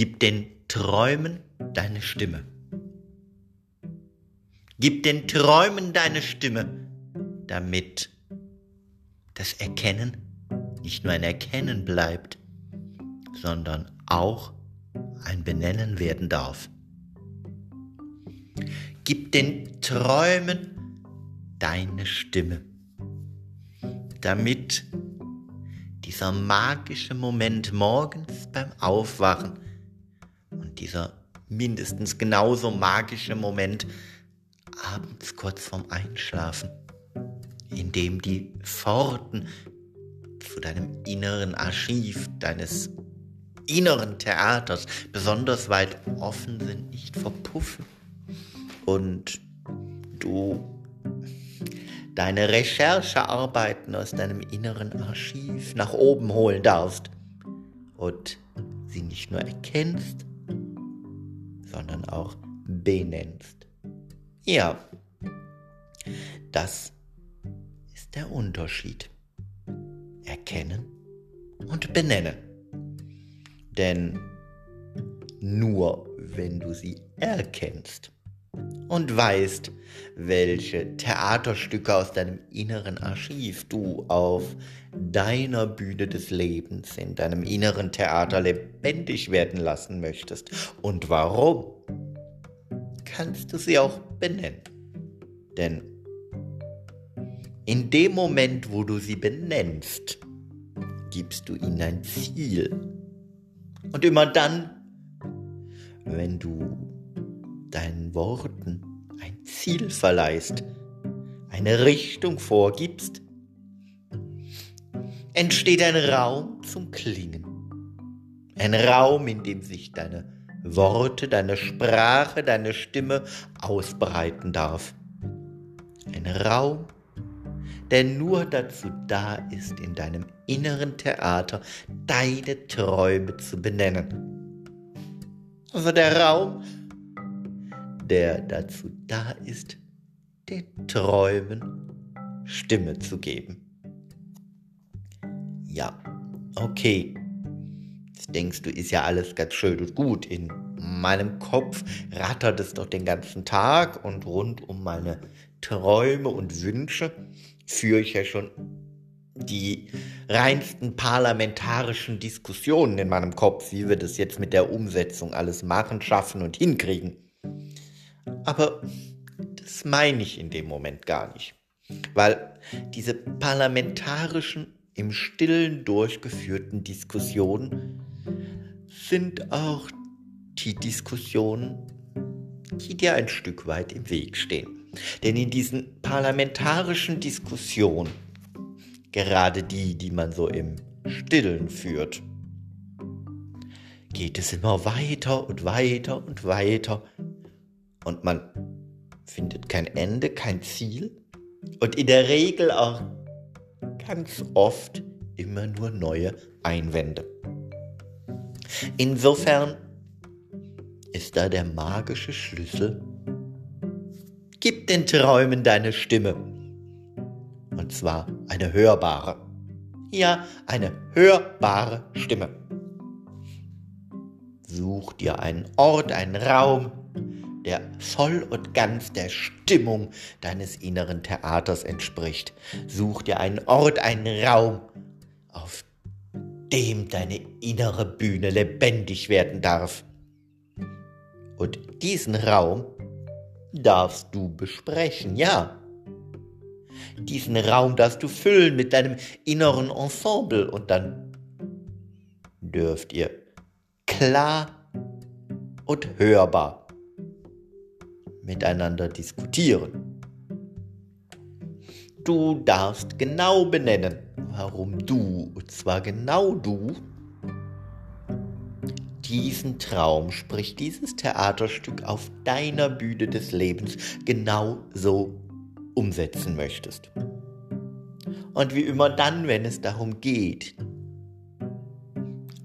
Gib den Träumen deine Stimme. Gib den Träumen deine Stimme, damit das Erkennen nicht nur ein Erkennen bleibt, sondern auch ein Benennen werden darf. Gib den Träumen deine Stimme, damit dieser magische Moment morgens beim Aufwachen dieser mindestens genauso magische Moment abends kurz vorm Einschlafen, in dem die Pforten zu deinem inneren Archiv, deines inneren Theaters besonders weit offen sind, nicht verpuffen. Und du deine Recherchearbeiten aus deinem inneren Archiv nach oben holen darfst und sie nicht nur erkennst, sondern auch benennst. Ja, das ist der Unterschied. Erkennen und benennen. Denn nur wenn du sie erkennst und weißt, welche Theaterstücke aus deinem inneren Archiv du auf deiner Bühne des Lebens, in deinem inneren Theater lebendig werden lassen möchtest und warum, kannst du sie auch benennen. Denn in dem Moment, wo du sie benennst, gibst du ihnen ein Ziel. Und immer dann, wenn du deinen Worten ein Ziel verleihst, eine Richtung vorgibst, entsteht ein Raum zum Klingen. Ein Raum, in dem sich deine Worte, deine Sprache, deine Stimme ausbreiten darf. Ein Raum, der nur dazu da ist, in deinem inneren Theater deine Träume zu benennen. Also der Raum, der dazu da ist, den Träumen Stimme zu geben. Ja, okay. Jetzt denkst du, ist ja alles ganz schön und gut. In meinem Kopf rattert es doch den ganzen Tag und rund um meine Träume und Wünsche führe ich ja schon die reinsten parlamentarischen Diskussionen in meinem Kopf, wie wir das jetzt mit der Umsetzung alles machen, schaffen und hinkriegen. Aber das meine ich in dem Moment gar nicht, weil diese parlamentarischen, im stillen durchgeführten Diskussionen sind auch die Diskussionen, die dir ein Stück weit im Weg stehen. Denn in diesen parlamentarischen Diskussionen, gerade die, die man so im Stillen führt, geht es immer weiter und weiter und weiter und man findet kein Ende, kein Ziel und in der Regel auch ganz oft immer nur neue Einwände. Insofern ist da der magische Schlüssel Gib den Träumen deine Stimme. Und zwar eine hörbare. Ja, eine hörbare Stimme. Such dir einen Ort, einen Raum, der voll und ganz der Stimmung deines inneren Theaters entspricht. Such dir einen Ort, einen Raum, auf dem deine innere Bühne lebendig werden darf. Und diesen Raum darfst du besprechen, ja. Diesen Raum darfst du füllen mit deinem inneren Ensemble und dann dürft ihr klar und hörbar miteinander diskutieren. Du darfst genau benennen, warum du, und zwar genau du, diesen Traum, sprich dieses Theaterstück auf deiner Bühne des Lebens genau so umsetzen möchtest. Und wie immer dann, wenn es darum geht,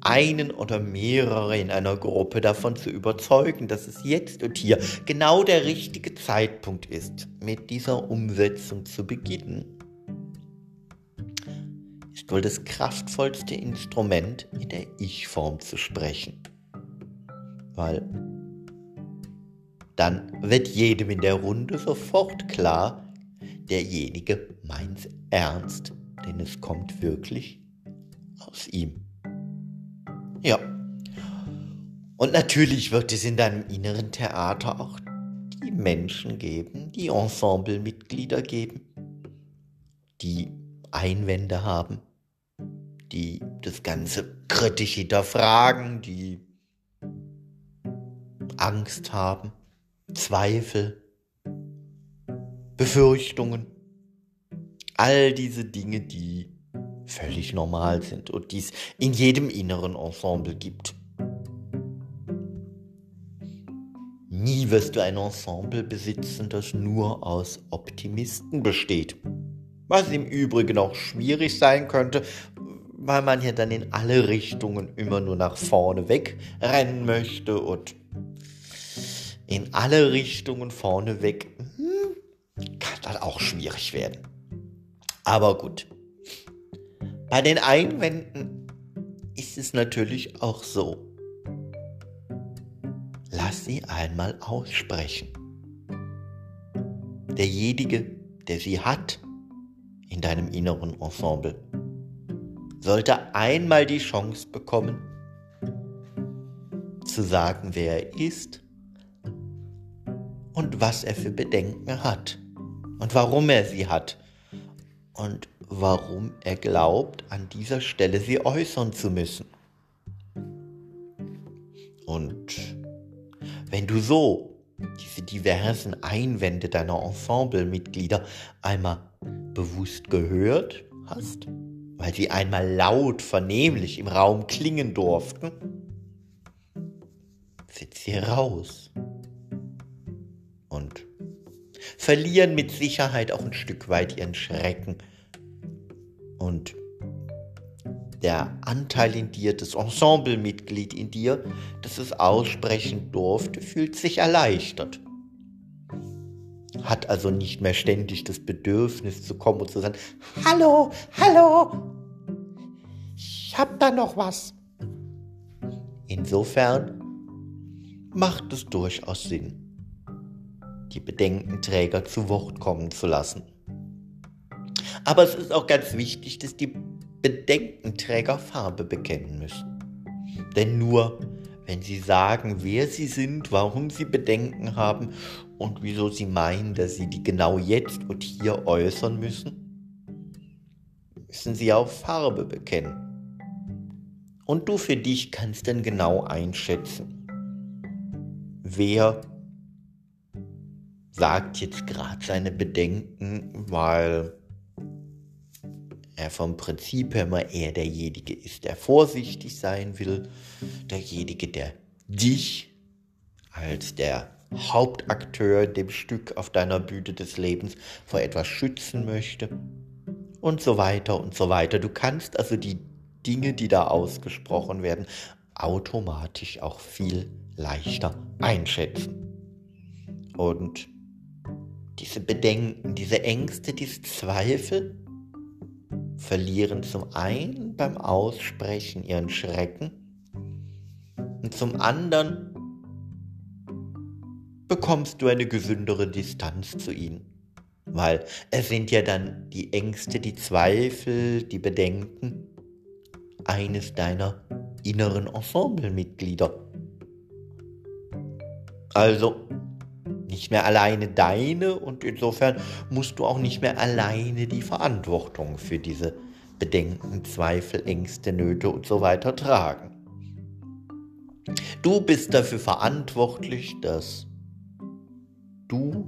einen oder mehrere in einer Gruppe davon zu überzeugen, dass es jetzt und hier genau der richtige Zeitpunkt ist, mit dieser Umsetzung zu beginnen, ist wohl das kraftvollste Instrument in der Ich-Form zu sprechen. weil dann wird jedem in der Runde sofort klar, derjenige meint's ernst, denn es kommt wirklich aus ihm. Ja. Und natürlich wird es in deinem inneren Theater auch die Menschen geben, die Ensemblemitglieder geben, die Einwände haben, die das Ganze kritisch hinterfragen, die Angst haben, Zweifel, Befürchtungen. All diese Dinge, die völlig normal sind und die es in jedem inneren Ensemble gibt. Nie wirst du ein Ensemble besitzen, das nur aus Optimisten besteht. Was im Übrigen auch schwierig sein könnte, weil man ja dann in alle Richtungen immer nur nach vorne weg rennen möchte und in alle Richtungen vorne weg hm, kann das auch schwierig werden. Aber gut. Bei den Einwänden ist es natürlich auch so. Lass sie einmal aussprechen. Derjenige, der sie hat in deinem inneren Ensemble, sollte einmal die Chance bekommen, zu sagen, wer er ist und was er für Bedenken hat und warum er sie hat und warum er glaubt, an dieser Stelle sie äußern zu müssen. Und wenn du so diese diversen Einwände deiner Ensemblemitglieder einmal bewusst gehört hast, weil sie einmal laut vernehmlich im Raum klingen durften, sind sie raus und verlieren mit Sicherheit auch ein Stück weit ihren Schrecken. Und der Anteil in dir, das Ensemblemitglied in dir, das es aussprechen durfte, fühlt sich erleichtert. Hat also nicht mehr ständig das Bedürfnis zu kommen und zu sagen, Hallo, hallo, ich hab da noch was. Insofern macht es durchaus Sinn, die Bedenkenträger zu Wort kommen zu lassen. Aber es ist auch ganz wichtig, dass die Bedenkenträger Farbe bekennen müssen. Denn nur wenn sie sagen, wer sie sind, warum sie Bedenken haben und wieso sie meinen, dass sie die genau jetzt und hier äußern müssen, müssen sie auch Farbe bekennen. Und du für dich kannst dann genau einschätzen, wer sagt jetzt gerade seine Bedenken, weil er vom Prinzip her immer eher derjenige ist, der vorsichtig sein will, derjenige, der dich als der Hauptakteur dem Stück auf deiner Bühne des Lebens vor etwas schützen möchte und so weiter und so weiter. Du kannst also die Dinge, die da ausgesprochen werden, automatisch auch viel leichter einschätzen. Und diese Bedenken, diese Ängste, diese Zweifel verlieren zum einen beim Aussprechen ihren Schrecken und zum anderen bekommst du eine gesündere Distanz zu ihnen. Weil es sind ja dann die Ängste, die Zweifel, die Bedenken eines deiner inneren Ensemblemitglieder. Also nicht mehr alleine deine und insofern musst du auch nicht mehr alleine die Verantwortung für diese Bedenken, Zweifel, Ängste, Nöte und so weiter tragen. Du bist dafür verantwortlich, dass du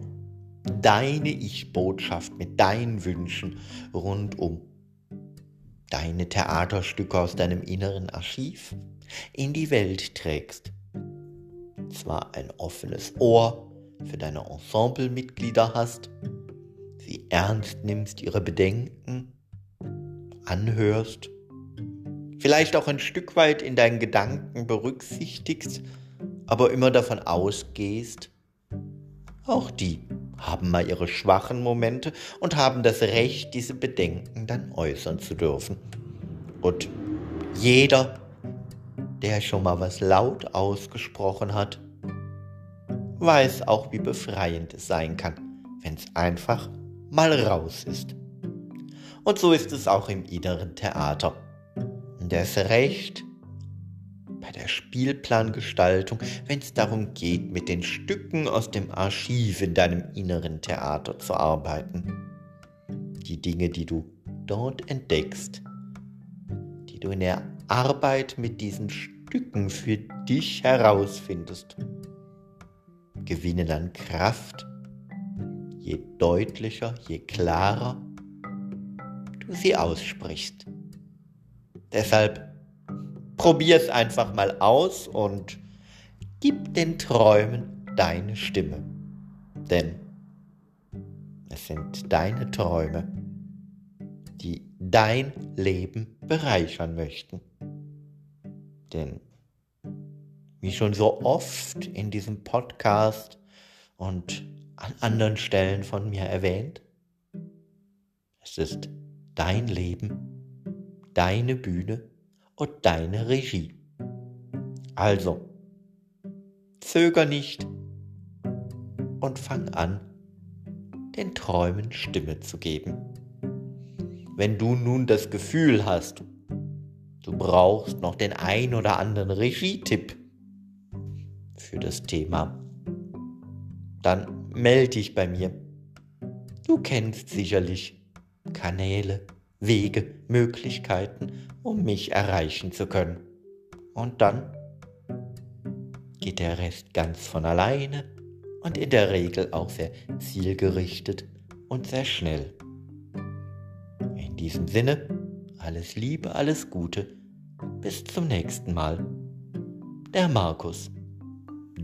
deine Ich-Botschaft mit deinen Wünschen rund um deine Theaterstücke aus deinem inneren Archiv in die Welt trägst. Zwar ein offenes Ohr für deine Ensemblemitglieder hast, sie ernst nimmst, ihre Bedenken anhörst, vielleicht auch ein Stück weit in deinen Gedanken berücksichtigst, aber immer davon ausgehst, auch die haben mal ihre schwachen Momente und haben das Recht, diese Bedenken dann äußern zu dürfen. Und jeder der schon mal was laut ausgesprochen hat, weiß auch, wie befreiend es sein kann, wenn es einfach mal raus ist. Und so ist es auch im inneren Theater. Und erst recht bei der Spielplangestaltung, wenn es darum geht, mit den Stücken aus dem Archiv in deinem inneren Theater zu arbeiten. Die Dinge, die du dort entdeckst, die du in der Arbeit mit diesen Stücken für dich herausfindest, gewinnen an Kraft, je deutlicher, je klarer du sie aussprichst. Deshalb probier es einfach mal aus und gib den Träumen deine Stimme. Denn es sind deine Träume, die dein Leben bereichern möchten. Denn wie schon so oft in diesem Podcast und an anderen Stellen von mir erwähnt, es ist dein Leben, deine Bühne und deine Regie. Also, zöger nicht und fang an, den Träumen Stimme zu geben. Wenn du nun das Gefühl hast, du brauchst noch den ein oder anderen Regietipp für das Thema, dann melde dich bei mir. Du kennst sicherlich Kanäle, Wege, Möglichkeiten, um mich erreichen zu können. Und dann geht der Rest ganz von alleine und in der Regel auch sehr zielgerichtet und sehr schnell. In diesem Sinne, alles Liebe, alles Gute, bis zum nächsten Mal. Der Markus,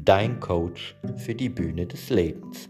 dein Coach für die Bühne des Lebens.